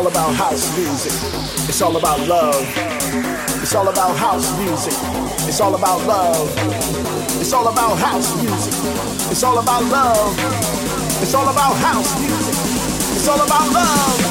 It's all about house music. It's all about love. It's all about house music. It's all about love. It's all about house music. It's all about love. It's all about house music. It's all about love.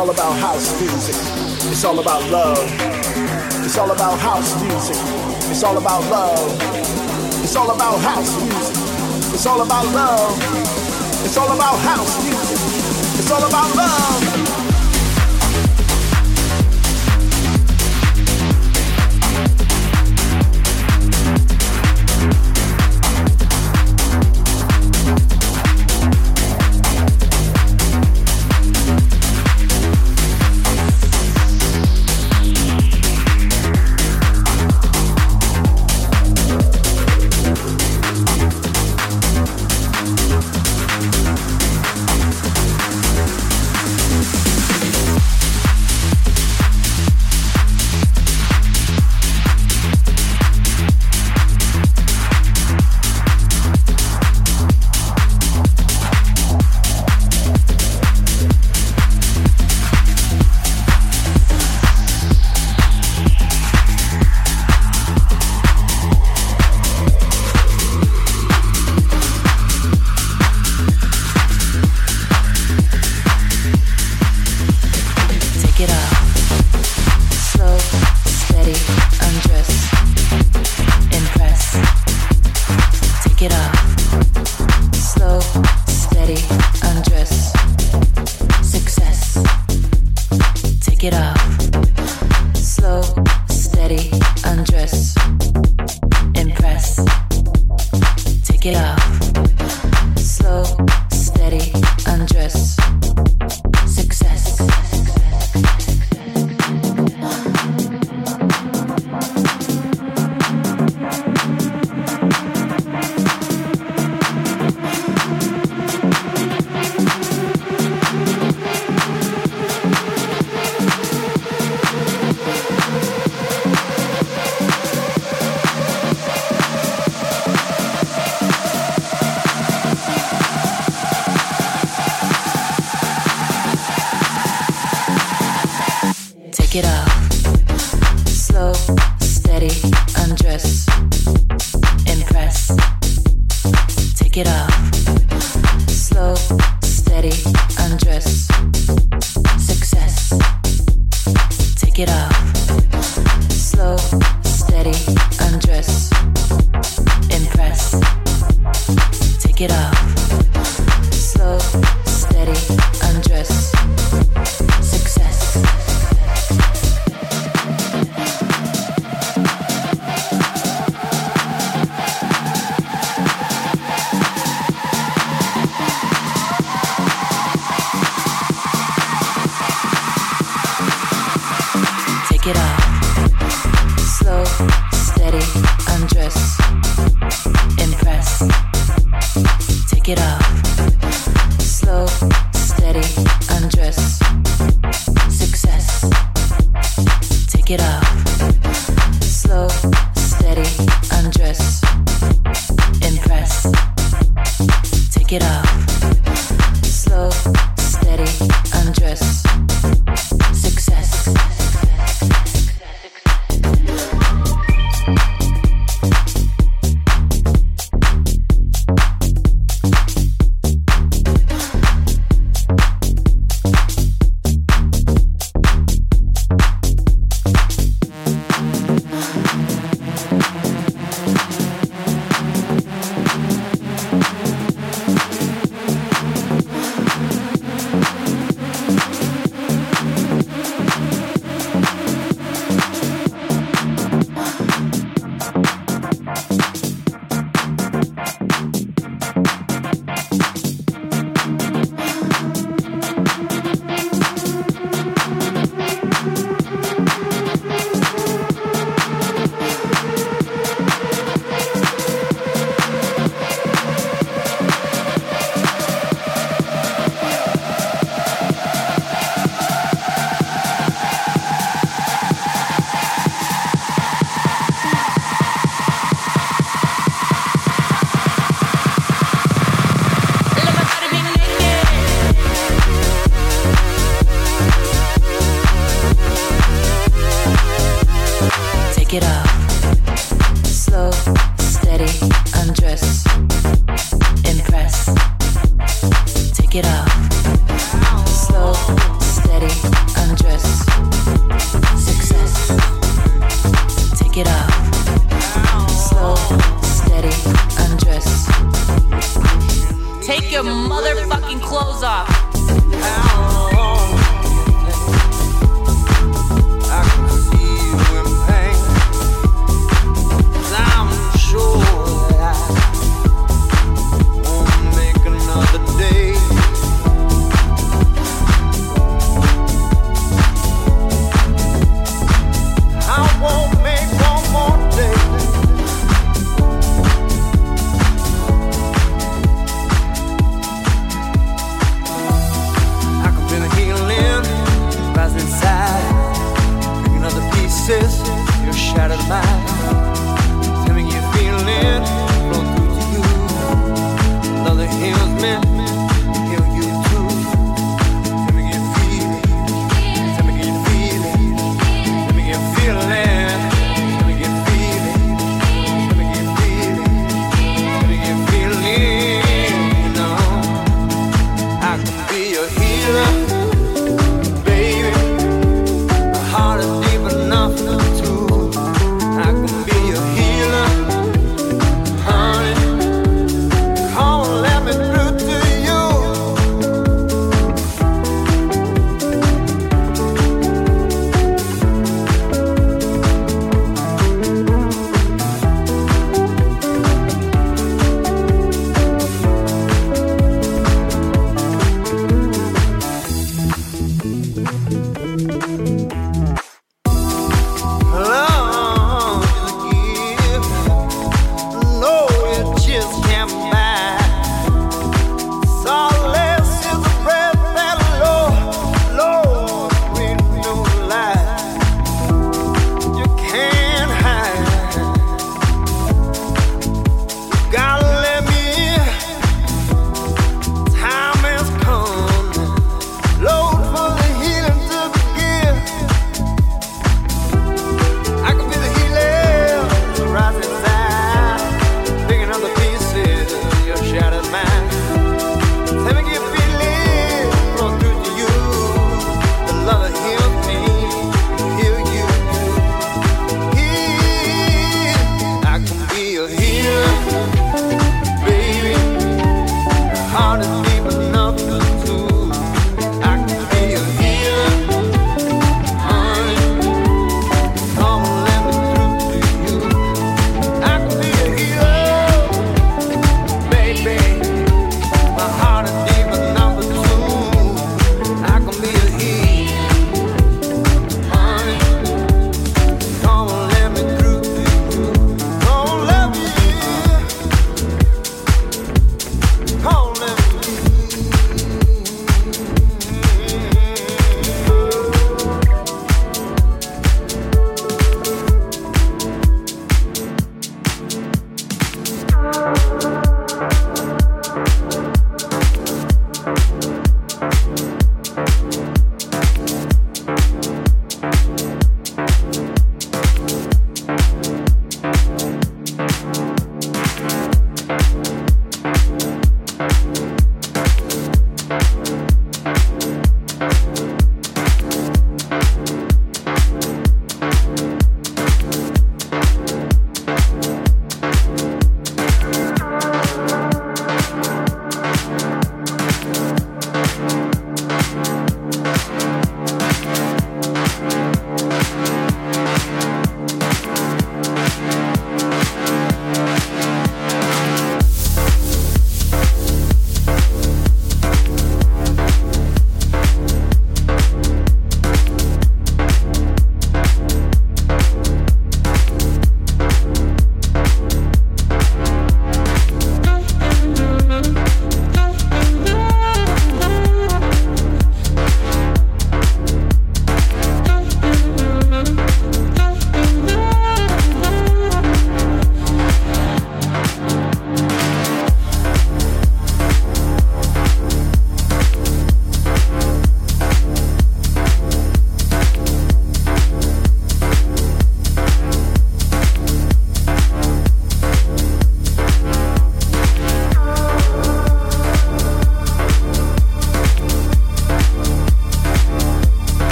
It's all about house music. It's all about love. It's all about house music. It's all about love. It's all about house music. It's all about love. It's all about house music. It's all about love. Get up. shake it off.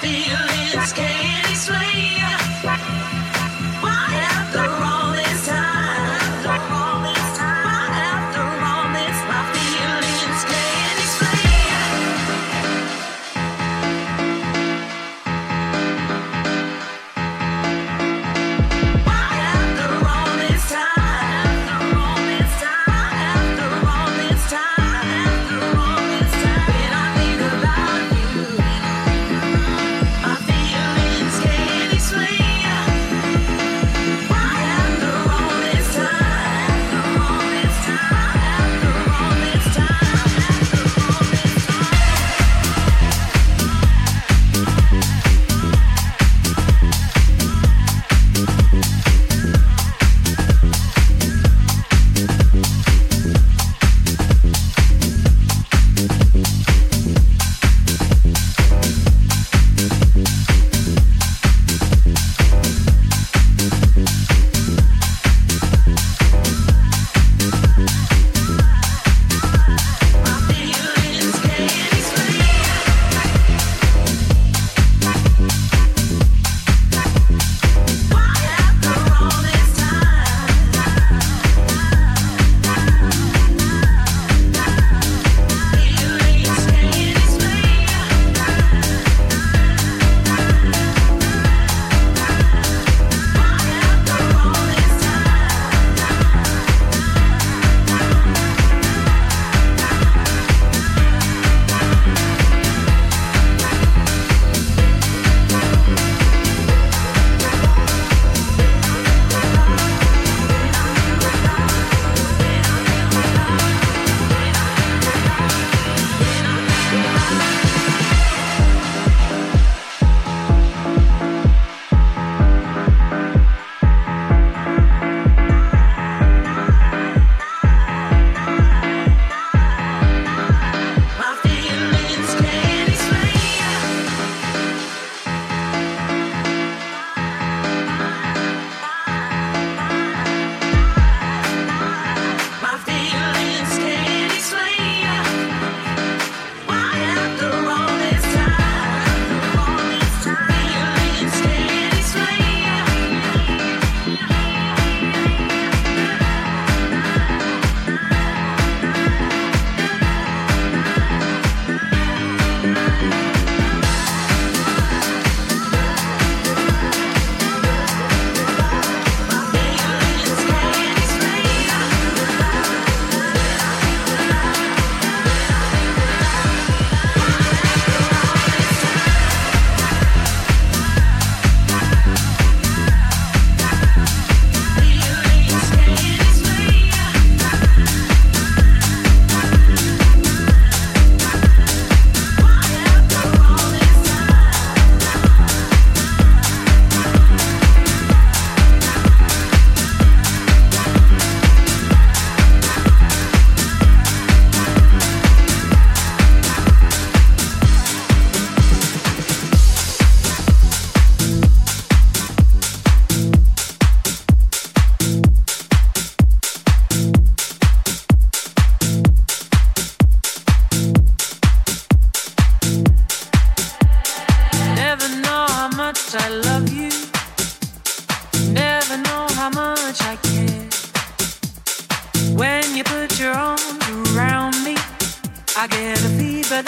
feelings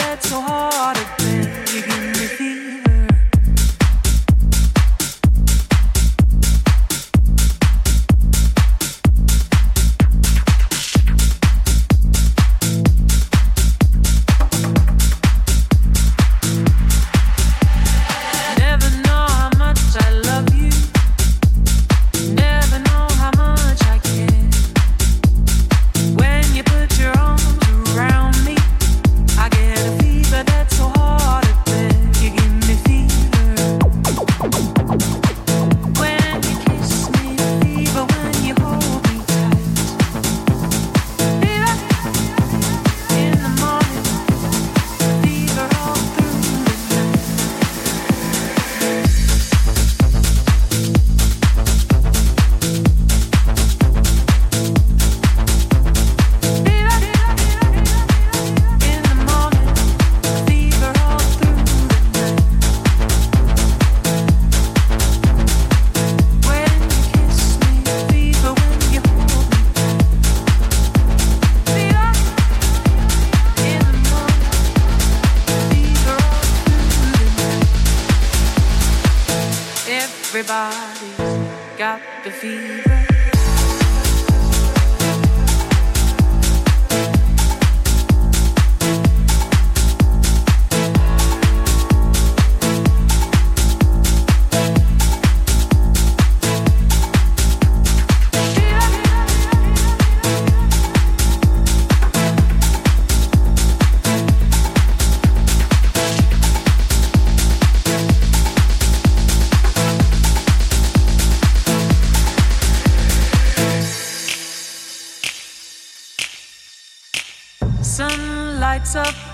that's so hard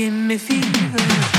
give me fever.